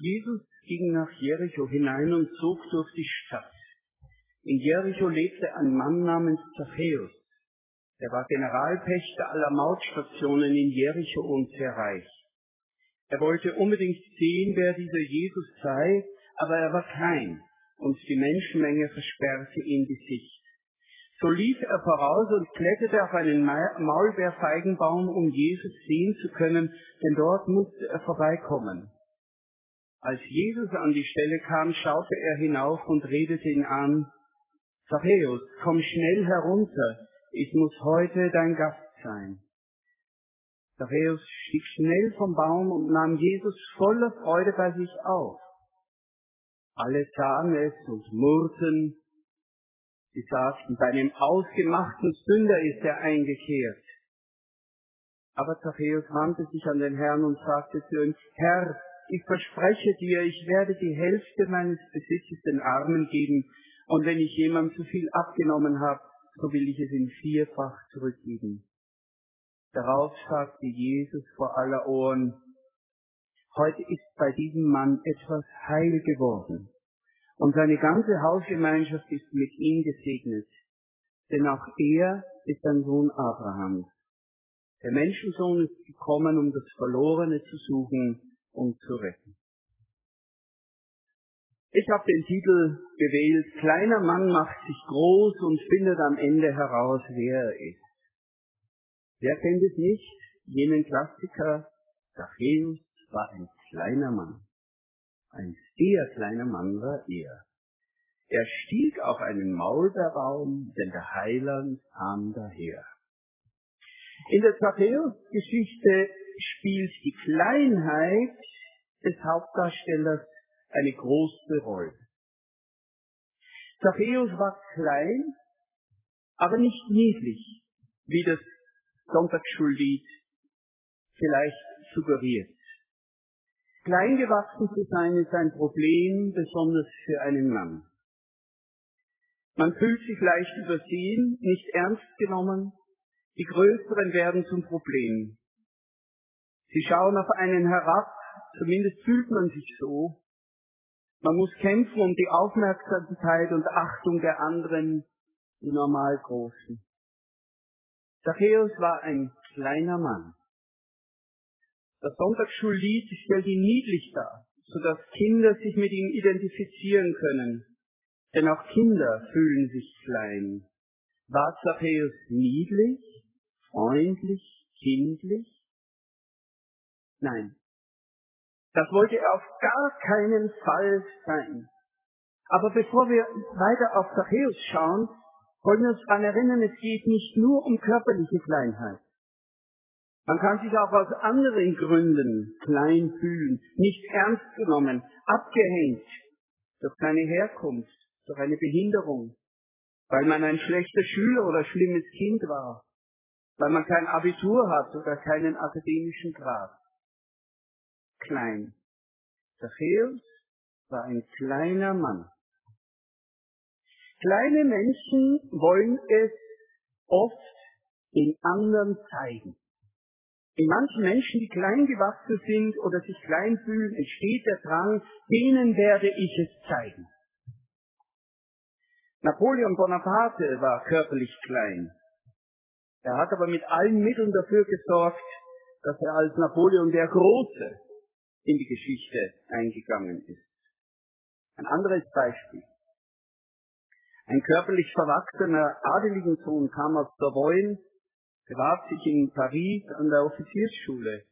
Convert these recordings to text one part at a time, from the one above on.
Jesus ging nach Jericho hinein und zog durch die Stadt. In Jericho lebte ein Mann namens Zachäus. Er war Generalpächter aller Mautstationen in Jericho und sehr reich. Er wollte unbedingt sehen, wer dieser Jesus sei, aber er war klein und die Menschenmenge versperrte ihm die Sicht. So lief er voraus und kletterte auf einen Maulbeerfeigenbaum, um Jesus sehen zu können, denn dort musste er vorbeikommen. Als Jesus an die Stelle kam, schaute er hinauf und redete ihn an, Zachäus, komm schnell herunter, ich muss heute dein Gast sein. Zachäus stieg schnell vom Baum und nahm Jesus voller Freude bei sich auf. Alle sahen es und murrten. Sie sagten, bei einem ausgemachten Sünder ist er eingekehrt. Aber Zachäus wandte sich an den Herrn und sagte zu ihm, Herr, ich verspreche dir, ich werde die Hälfte meines Besitzes den Armen geben, und wenn ich jemandem zu viel abgenommen habe, so will ich es ihm vierfach zurückgeben. Darauf sagte Jesus vor aller Ohren, heute ist bei diesem Mann etwas heil geworden, und seine ganze Hausgemeinschaft ist mit ihm gesegnet, denn auch er ist ein Sohn Abrahams. Der Menschensohn ist gekommen, um das Verlorene zu suchen und zu retten. Ich habe den Titel gewählt, Kleiner Mann macht sich groß und findet am Ende heraus, wer er ist. Wer kennt es nicht? Jenen Klassiker, Zachäus war ein kleiner Mann. Ein sehr kleiner Mann war er. Er stieg auf einen Maulbeerbaum, denn der Heiland kam daher. In der Zachäus-Geschichte spielt die Kleinheit des Hauptdarstellers eine große Rolle. Zachäus war klein, aber nicht niedlich, wie das Sonntagsschullied vielleicht suggeriert. Klein gewachsen zu sein ist ein Problem, besonders für einen Mann. Man fühlt sich leicht übersehen, nicht ernst genommen, die Größeren werden zum Problem. Sie schauen auf einen herab, zumindest fühlt man sich so, man muss kämpfen um die Aufmerksamkeit und Achtung der anderen, die normal Großen. Zachäus war ein kleiner Mann. Das Sonntagsschullied stellt ihn niedlich dar, sodass Kinder sich mit ihm identifizieren können. Denn auch Kinder fühlen sich klein. War Zachäus niedlich, freundlich, kindlich? Nein, das wollte er auf gar keinen Fall sein. Aber bevor wir weiter auf Zachäus schauen, wollen wir uns daran erinnern, es geht nicht nur um körperliche Kleinheit. Man kann sich auch aus anderen Gründen klein fühlen, nicht ernst genommen, abgehängt durch seine Herkunft, durch eine Behinderung, weil man ein schlechter Schüler oder schlimmes Kind war, weil man kein Abitur hat oder keinen akademischen Grad klein. Zachäus war ein kleiner Mann. Kleine Menschen wollen es oft den anderen zeigen. In manchen Menschen, die klein gewachsen sind oder sich klein fühlen, entsteht der Drang, denen werde ich es zeigen. Napoleon Bonaparte war körperlich klein. Er hat aber mit allen Mitteln dafür gesorgt, dass er als Napoleon der Große in die Geschichte eingegangen ist. Ein anderes Beispiel. Ein körperlich verwachsener adeligen Sohn kam aus Savoyen, bewarb sich in Paris an der Offiziersschule.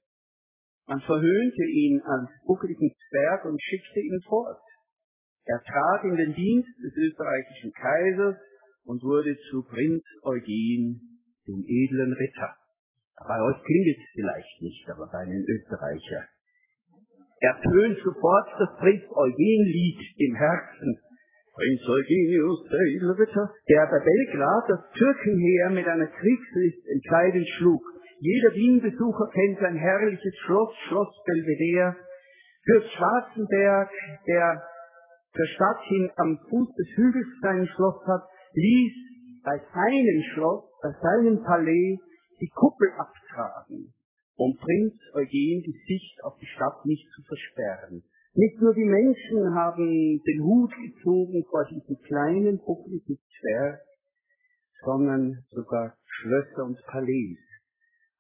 Man verhöhnte ihn als buckeligen Zwerg und schickte ihn fort. Er trat in den Dienst des österreichischen Kaisers und wurde zu Prinz Eugen, dem edlen Ritter. Bei euch klingelt es vielleicht nicht, aber bei einem Österreicher ertönt sofort das Prinz Eugen-Lied im Herzen. Prinz Eugenius, der Ritter, der bei Belgrad das Türkenheer mit einer Kriegslist entscheidend schlug. Jeder Wien-Besucher kennt sein herrliches Schloss, Schloss Belvedere. Fürst Schwarzenberg, der zur Stadt hin am Fuß des Hügels sein Schloss hat, ließ bei seinem Schloss, bei seinem Palais die Kuppel abtragen um Prinz Eugen die Sicht auf die Stadt nicht zu versperren. Nicht nur die Menschen haben den Hut gezogen vor diesem kleinen, buckligen Zwerg, sondern sogar Schlösser und Palais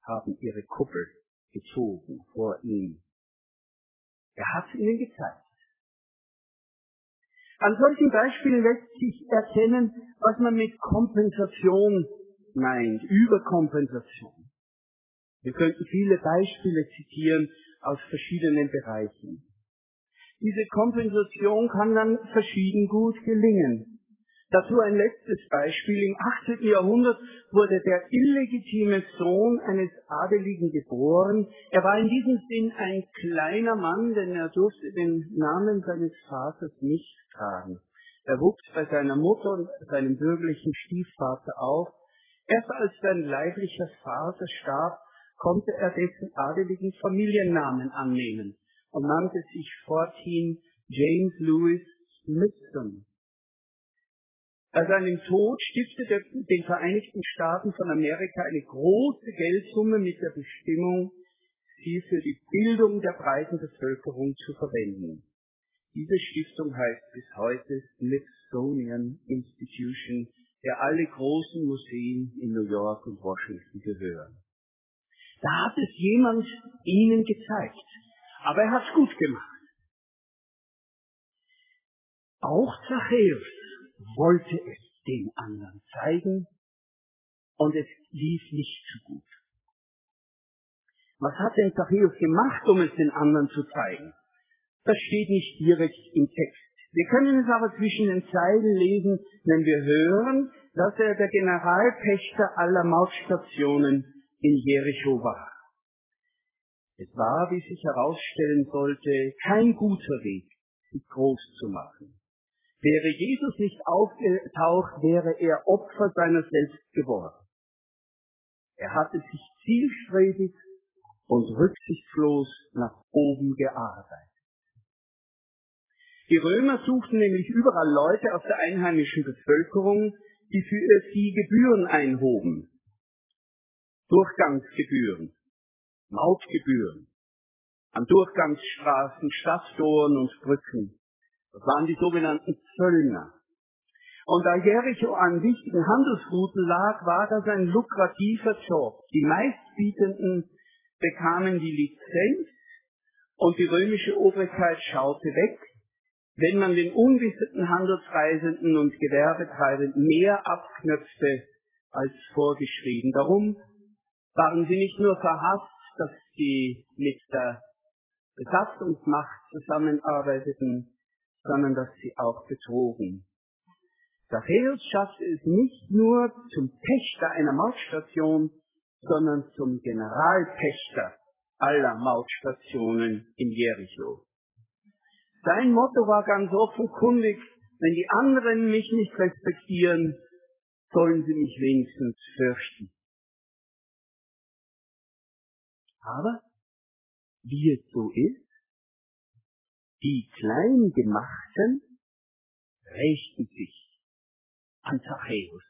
haben ihre Kuppel gezogen vor ihm. Er hat ihnen gezeigt. An solchen Beispielen lässt sich erkennen, was man mit Kompensation meint, Überkompensation. Wir könnten viele Beispiele zitieren aus verschiedenen Bereichen. Diese Kompensation kann dann verschieden gut gelingen. Dazu ein letztes Beispiel. Im 18. Jahrhundert wurde der illegitime Sohn eines Adeligen geboren. Er war in diesem Sinn ein kleiner Mann, denn er durfte den Namen seines Vaters nicht tragen. Er wuchs bei seiner Mutter und seinem bürgerlichen Stiefvater auf. Erst als sein leiblicher Vater starb, konnte er dessen adeligen Familiennamen annehmen und nannte sich forthin James Louis Smithson. Bei seinem Tod stiftete den Vereinigten Staaten von Amerika eine große Geldsumme mit der Bestimmung, sie für die Bildung der breiten Bevölkerung zu verwenden. Diese Stiftung heißt bis heute Smithsonian Institution, der alle großen Museen in New York und Washington gehören. Da hat es jemand ihnen gezeigt. Aber er hat es gut gemacht. Auch Zachäus wollte es den anderen zeigen und es lief nicht so gut. Was hat denn Zachäus gemacht, um es den anderen zu zeigen? Das steht nicht direkt im Text. Wir können es aber zwischen den Zeilen lesen, wenn wir hören, dass er der Generalpächter aller Mautstationen in Jericho war. Es war, wie sich herausstellen sollte, kein guter Weg, sich groß zu machen. Wäre Jesus nicht aufgetaucht, wäre er Opfer seiner selbst geworden. Er hatte sich zielstrebig und rücksichtslos nach oben gearbeitet. Die Römer suchten nämlich überall Leute aus der einheimischen Bevölkerung, die für sie Gebühren einhoben. Durchgangsgebühren, Mautgebühren, an Durchgangsstraßen, Stadttoren und Brücken. Das waren die sogenannten Zöllner. Und da Jericho an wichtigen Handelsrouten lag, war das ein lukrativer Job. Die meistbietenden bekamen die Lizenz und die römische Obrigkeit schaute weg, wenn man den unwissenden Handelsreisenden und Gewerbetreibenden mehr abknöpfte als vorgeschrieben. Darum waren sie nicht nur verhasst, dass sie mit der Besatzungsmacht zusammenarbeiteten, sondern dass sie auch betrogen. Zachäus schaffte es nicht nur zum Pächter einer Mautstation, sondern zum Generalpächter aller Mautstationen in Jericho. Sein Motto war ganz offenkundig, wenn die anderen mich nicht respektieren, sollen sie mich wenigstens fürchten. Aber wie es so ist, die Kleingemachten rächten sich an Zachäus,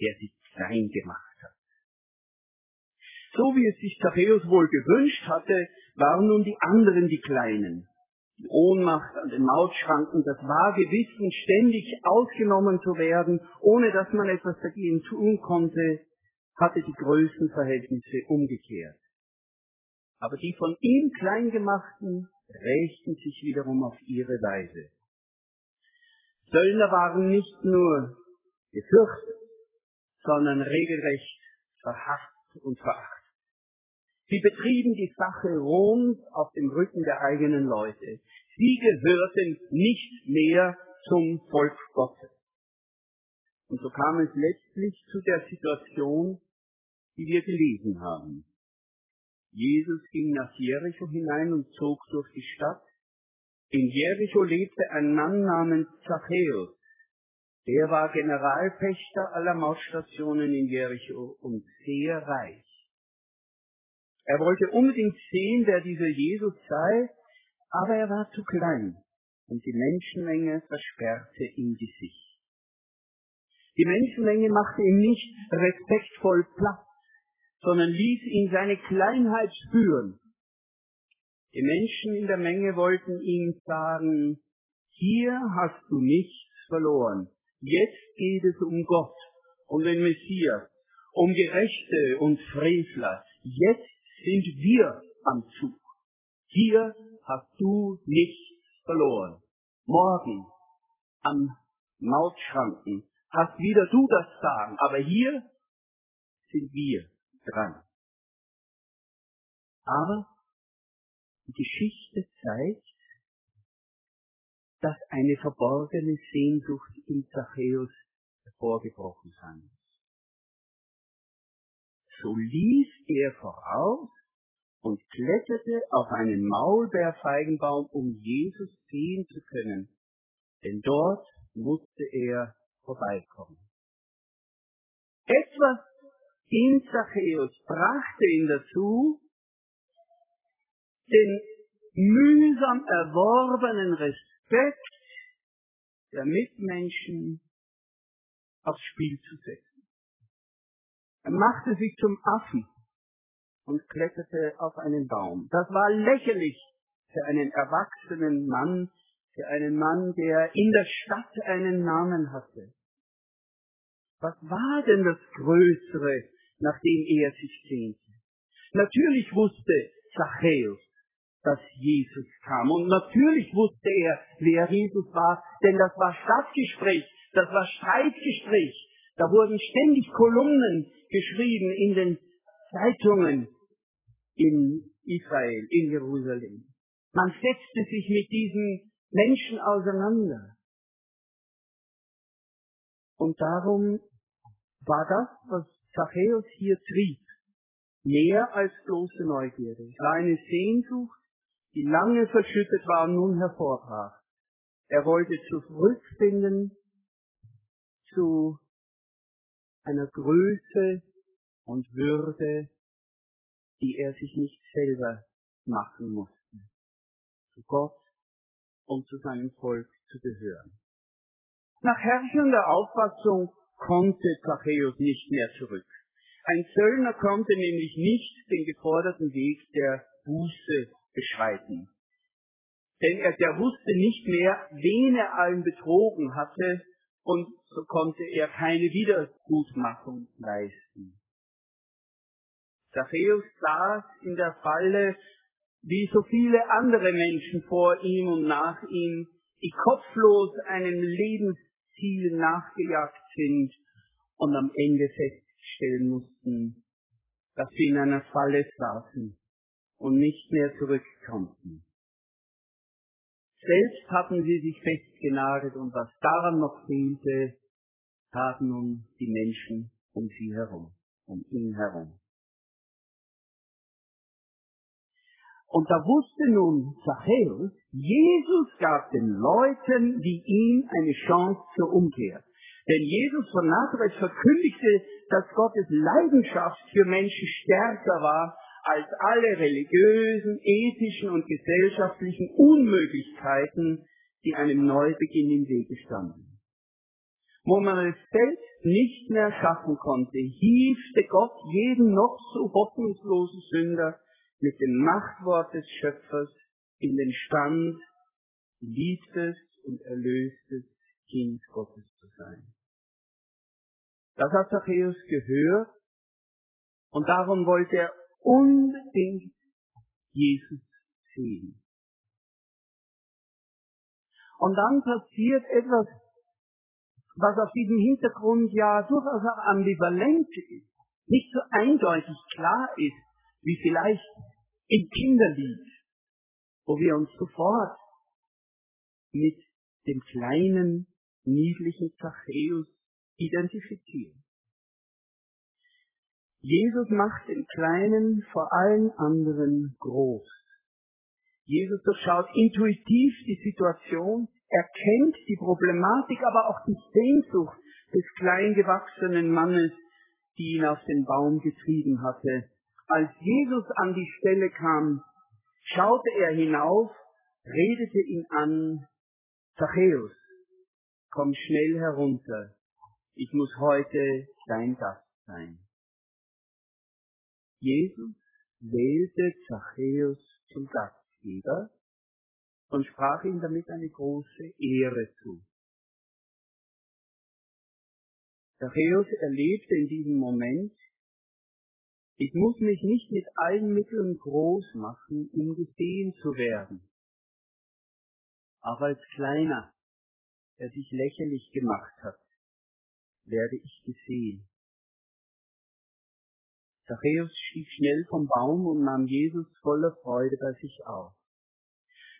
der sie klein gemacht hat. So wie es sich Zachäus wohl gewünscht hatte, waren nun die anderen die Kleinen. Die Ohnmacht an den Mautschranken, das vage Wissen, ständig ausgenommen zu werden, ohne dass man etwas dagegen tun konnte, hatte die Größenverhältnisse umgekehrt. Aber die von ihm Kleingemachten rächten sich wiederum auf ihre Weise. Söldner waren nicht nur gefürchtet, sondern regelrecht verhasst und verachtet. Sie betrieben die Sache Roms auf dem Rücken der eigenen Leute. Sie gehörten nicht mehr zum Volk Gottes. Und so kam es letztlich zu der Situation, die wir gelesen haben. Jesus ging nach Jericho hinein und zog durch die Stadt. In Jericho lebte ein Mann namens Zachäus. Der war Generalpächter aller Mautstationen in Jericho und sehr reich. Er wollte unbedingt sehen, wer dieser Jesus sei, aber er war zu klein und die Menschenmenge versperrte ihm die Sicht. Die Menschenmenge machte ihm nicht respektvoll Platz sondern ließ ihn seine Kleinheit spüren. Die Menschen in der Menge wollten ihm sagen, hier hast du nichts verloren. Jetzt geht es um Gott, um den Messias, um Gerechte und Frevler. Jetzt sind wir am Zug. Hier hast du nichts verloren. Morgen am Mautschranken hast wieder du das Sagen, aber hier sind wir dran. Aber die Geschichte zeigt, dass eine verborgene Sehnsucht in Zachäus hervorgebrochen sein muss. So lief er voraus und kletterte auf einen Maulbeerfeigenbaum, um Jesus sehen zu können, denn dort musste er vorbeikommen. Etwas in Zachäus brachte ihn dazu, den mühsam erworbenen Respekt der Mitmenschen aufs Spiel zu setzen. Er machte sich zum Affen und kletterte auf einen Baum. Das war lächerlich für einen erwachsenen Mann, für einen Mann, der in der Stadt einen Namen hatte. Was war denn das Größere, nach dem er sich sehnte? Natürlich wusste Zachäus, dass Jesus kam. Und natürlich wusste er, wer Jesus war, denn das war Stadtgespräch, das war Streitgespräch. Da wurden ständig Kolumnen geschrieben in den Zeitungen in Israel, in Jerusalem. Man setzte sich mit diesen Menschen auseinander. Und darum war das, was Zachäus hier trieb, mehr als bloße Neugierde. Es war eine Sehnsucht, die lange verschüttet war nun hervorbrach. Er wollte zurückfinden zu einer Größe und Würde, die er sich nicht selber machen musste. Zu Gott und zu seinem Volk zu gehören. Nach herrschender Auffassung konnte Zachäus nicht mehr zurück. Ein Zöllner konnte nämlich nicht den geforderten Weg der Buße beschreiten. Denn er, der wusste nicht mehr, wen er allen betrogen hatte, und so konnte er keine Wiedergutmachung leisten. Zachäus saß in der Falle, wie so viele andere Menschen vor ihm und nach ihm, die kopflos einem Lebensziel nachgejagt sind und am Ende feststellen mussten, dass sie in einer Falle saßen und nicht mehr zurück konnten. Selbst hatten sie sich festgenagelt und was daran noch fehlte, taten nun die Menschen um sie herum, um ihn herum. Und da wusste nun Zachäus, Jesus gab den Leuten wie ihm eine Chance zur Umkehr. Denn Jesus von Nazareth verkündigte, dass Gottes Leidenschaft für Menschen stärker war als alle religiösen, ethischen und gesellschaftlichen Unmöglichkeiten, die einem Neubeginn im Wege standen. Wo man es selbst nicht mehr schaffen konnte, hiefte Gott jeden noch so hoffnungslosen Sünder mit dem Machtwort des Schöpfers in den Stand, liebtes und erlöstes Kind Gottes zu sein. Das hat Zachäus gehört und darum wollte er unbedingt Jesus sehen. Und dann passiert etwas, was auf diesem Hintergrund ja durchaus auch ambivalent ist, nicht so eindeutig klar ist, wie vielleicht im Kinderlied, wo wir uns sofort mit dem kleinen, niedlichen Zachäus identifizieren. Jesus macht den Kleinen vor allen anderen groß. Jesus durchschaut intuitiv die Situation, erkennt die Problematik, aber auch die Sehnsucht des kleingewachsenen Mannes, die ihn auf den Baum getrieben hatte. Als Jesus an die Stelle kam, schaute er hinauf, redete ihn an, Zachäus, komm schnell herunter, ich muss heute dein Gast sein. Jesus wählte Zachäus zum Gast Gastgeber und sprach ihm damit eine große Ehre zu. Zachäus erlebte in diesem Moment, ich muss mich nicht mit allen Mitteln groß machen, um gesehen zu werden. Auch als Kleiner, der sich lächerlich gemacht hat, werde ich gesehen. Zachäus stieg schnell vom Baum und nahm Jesus voller Freude bei sich auf.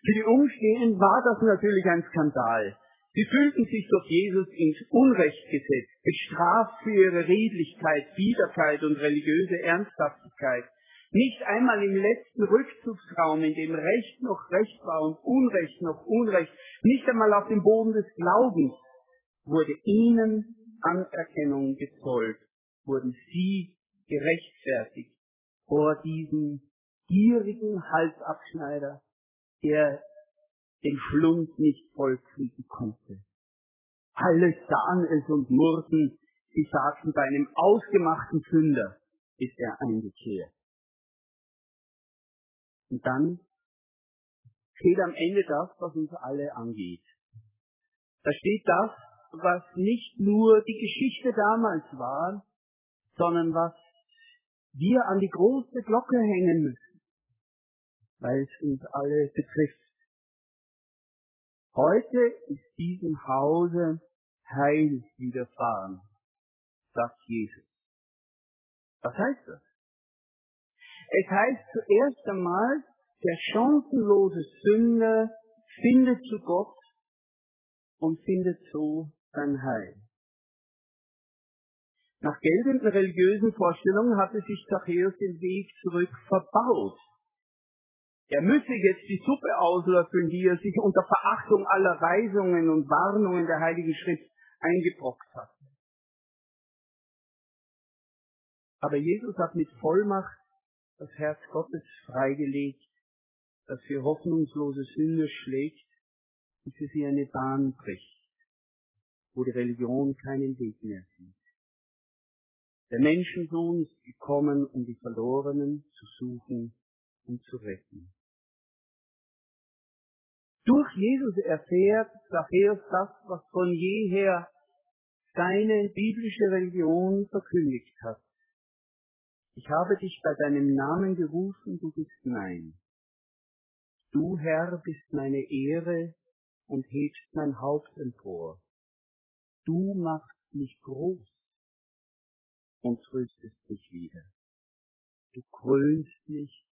Für die Umstehenden war das natürlich ein Skandal. Sie fühlten sich durch Jesus ins Unrecht gesetzt, bestraft für ihre Redlichkeit, Biederkeit und religiöse Ernsthaftigkeit. Nicht einmal im letzten Rückzugsraum, in dem Recht noch Recht war und Unrecht noch Unrecht, nicht einmal auf dem Boden des Glaubens wurde ihnen Anerkennung gezollt, wurden sie gerechtfertigt vor diesem gierigen Halsabschneider, der den Schlund nicht vollkriegen konnte. Alle sahen es und murrten, sie sagten, bei einem ausgemachten Sünder ist er eingekehrt. Und dann steht am Ende das, was uns alle angeht. Da steht das, was nicht nur die Geschichte damals war, sondern was wir an die große Glocke hängen müssen, weil es uns alle betrifft. Heute ist diesem Hause Heil widerfahren, sagt Jesus. Was heißt das? Es heißt zuerst einmal, der chancenlose Sünder findet zu Gott und findet so sein Heil. Nach geltenden religiösen Vorstellungen hatte sich Zachäus den Weg zurück verbaut. Er müsse jetzt die Suppe auslöffeln, die er sich unter Verachtung aller Weisungen und Warnungen der Heiligen Schrift eingebrockt hatte. Aber Jesus hat mit Vollmacht das Herz Gottes freigelegt, das für hoffnungslose Sünde schlägt und für sie eine Bahn bricht, wo die Religion keinen Weg mehr sieht. Der Menschensohn ist gekommen, um die Verlorenen zu suchen und zu retten. Durch Jesus erfährt Zachäus das, was von jeher seine biblische Religion verkündigt hat. Ich habe dich bei deinem Namen gerufen, du bist mein. Du Herr bist meine Ehre und hebst mein Haupt empor. Du machst mich groß und tröstest mich wieder. Du krönst mich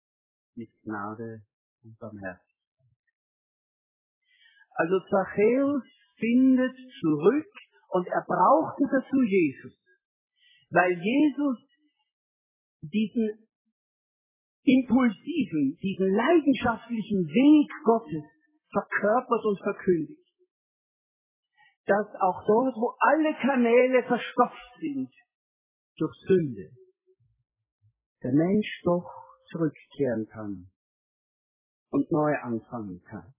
mit Gnade und Barmherzigkeit. Also Zachäus findet zurück und er brauchte dazu Jesus, weil Jesus diesen impulsiven, diesen leidenschaftlichen Weg Gottes verkörpert und verkündigt. Dass auch dort, wo alle Kanäle verstopft sind durch Sünde, der Mensch doch zurückkehren kann und neu anfangen kann.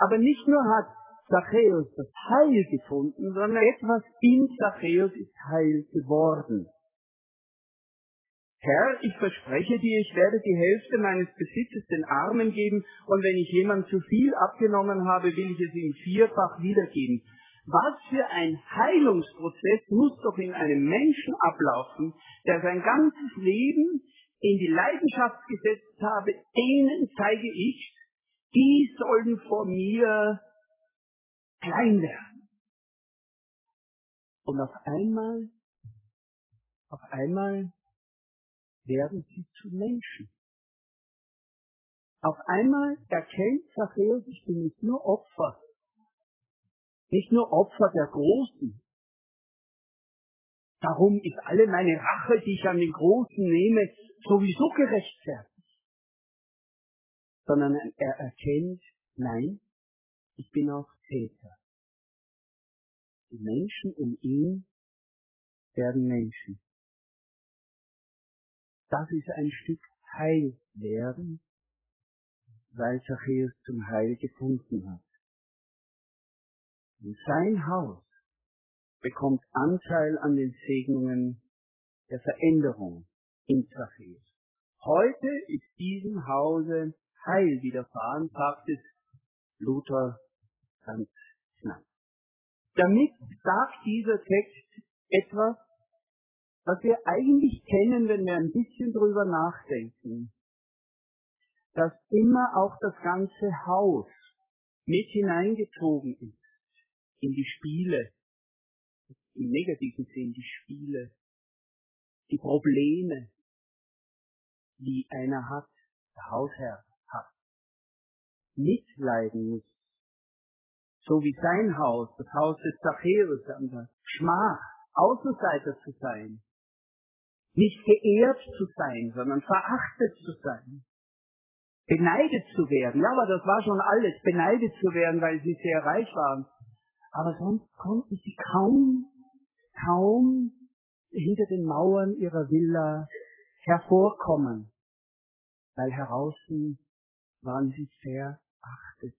Aber nicht nur hat Zachäus das Heil gefunden, sondern etwas in Zachäus ist Heil geworden. Herr, ich verspreche dir, ich werde die Hälfte meines Besitzes den Armen geben, und wenn ich jemand zu viel abgenommen habe, will ich es ihm vierfach wiedergeben. Was für ein Heilungsprozess muss doch in einem Menschen ablaufen, der sein ganzes Leben in die Leidenschaft gesetzt habe, denen zeige ich, die sollen vor mir klein werden. Und auf einmal, auf einmal werden sie zu Menschen. Auf einmal erkennt Zachäus, ich bin nicht nur Opfer, nicht nur Opfer der Großen. Darum ist alle meine Rache, die ich an den Großen nehme, sowieso gerechtfertigt sondern er erkennt, nein, ich bin auch Täter. Die Menschen um ihn werden Menschen. Das ist ein Stück Heil werden, weil Zachäus zum Heil gefunden hat. Und sein Haus bekommt Anteil an den Segnungen der Veränderung in Zachäus. Heute ist diesem Hause Heil widerfahren, sagt es Luther ganz knapp. Damit sagt dieser Text etwas, was wir eigentlich kennen, wenn wir ein bisschen drüber nachdenken, dass immer auch das ganze Haus mit hineingezogen ist in die Spiele, im negativen Sinn die Spiele, die Probleme, die einer hat, der Hausherr mitleiden muss. So wie sein Haus, das Haus des Zachäus, an Schmach, Außenseiter zu sein, nicht geehrt zu sein, sondern verachtet zu sein, beneidet zu werden. Ja, aber das war schon alles, beneidet zu werden, weil sie sehr reich waren. Aber sonst konnten sie kaum, kaum hinter den Mauern ihrer Villa hervorkommen, weil heraußen waren sie verachtet.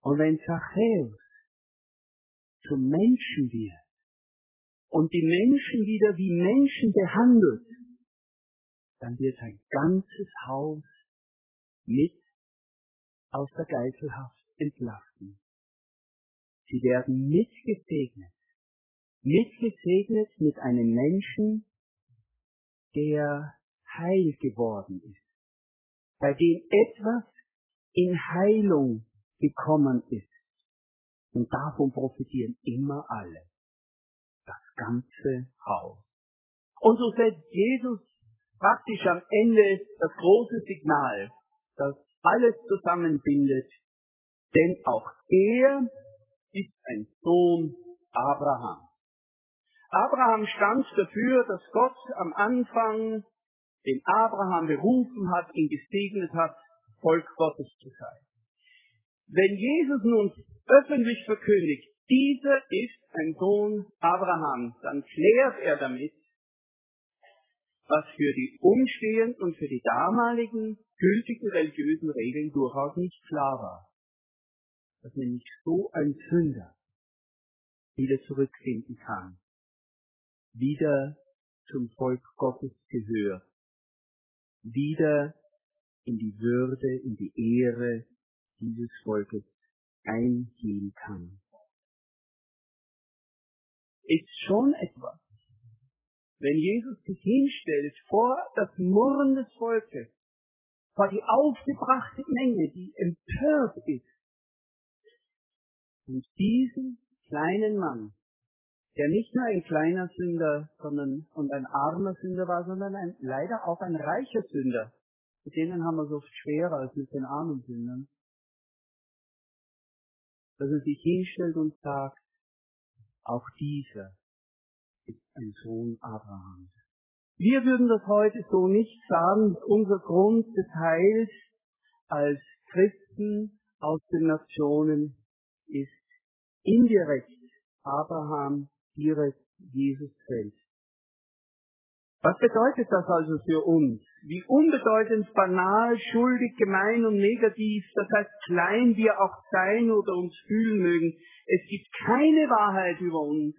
Und wenn Zachäus zum Menschen wird und die Menschen wieder wie Menschen behandelt, dann wird sein ganzes Haus mit aus der Geiselhaft entlassen. Sie werden mitgesegnet, mitgesegnet mit einem Menschen, der heil geworden ist, bei dem etwas in Heilung gekommen ist. Und davon profitieren immer alle. Das ganze Haus. Und so setzt Jesus praktisch am Ende das große Signal, das alles zusammenbindet, denn auch er ist ein Sohn Abraham. Abraham stand dafür, dass Gott am Anfang den Abraham berufen hat, ihn gesegnet hat, Volk Gottes zu sein. Wenn Jesus nun öffentlich verkündigt, dieser ist ein Sohn Abraham, dann klärt er damit, was für die umstehenden und für die damaligen gültigen religiösen Regeln durchaus nicht klar war. Dass nämlich so ein Sünder wieder zurückfinden kann, wieder zum Volk Gottes gehört, wieder in die Würde, in die Ehre dieses Volkes eingehen kann. Ist schon etwas, wenn Jesus sich hinstellt vor das Murren des Volkes, vor die aufgebrachte Menge, die empört ist, und diesen kleinen Mann, der nicht nur ein kleiner Sünder sondern, und ein armer Sünder war, sondern ein, leider auch ein reicher Sünder. Mit denen haben wir es oft schwerer als mit den armen Sündern. Dass er sich hinstellt und sagt, auch dieser ist ein Sohn Abrahams. Wir würden das heute so nicht sagen. Unser Grund des Heils als Christen aus den Nationen ist indirekt Abraham direkt Jesus selbst. Was bedeutet das also für uns? Wie unbedeutend, banal, schuldig, gemein und negativ, das heißt klein wir auch sein oder uns fühlen mögen. Es gibt keine Wahrheit über uns,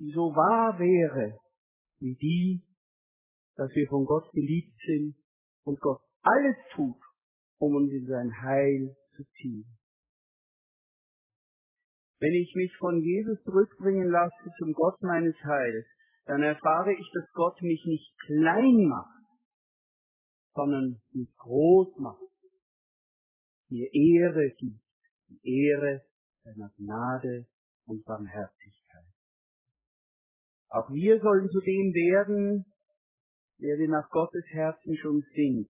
die so wahr wäre, wie die, dass wir von Gott geliebt sind und Gott alles tut, um uns in sein Heil zu ziehen. Wenn ich mich von Jesus zurückbringen lasse zum Gott meines Heils, dann erfahre ich, dass Gott mich nicht klein macht, sondern mich groß macht, mir Ehre gibt, die Ehre seiner Gnade und Barmherzigkeit. Auch wir sollen zu dem werden, der wir nach Gottes Herzen schon sind,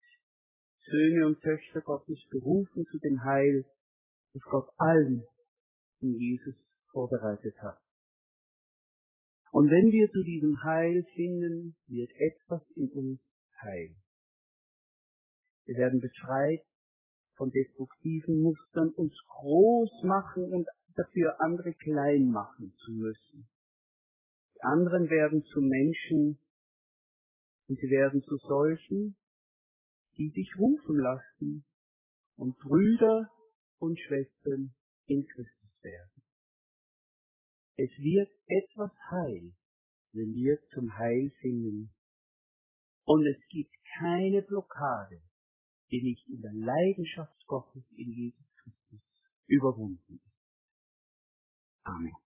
Söhne und Töchter Gottes berufen zu dem Heil, das Gott allen in Jesus vorbereitet hat. Und wenn wir zu diesem Heil finden, wird etwas in uns heil. Wir werden befreit von destruktiven Mustern, uns groß machen und dafür andere klein machen zu müssen. Die anderen werden zu Menschen und sie werden zu solchen, die sich rufen lassen und Brüder und Schwestern in Christus werden. Es wird etwas heil, wenn wir zum Heil finden. Und es gibt keine Blockade, die nicht in der Leidenschaft Gottes in Jesus Christus überwunden ist. Amen.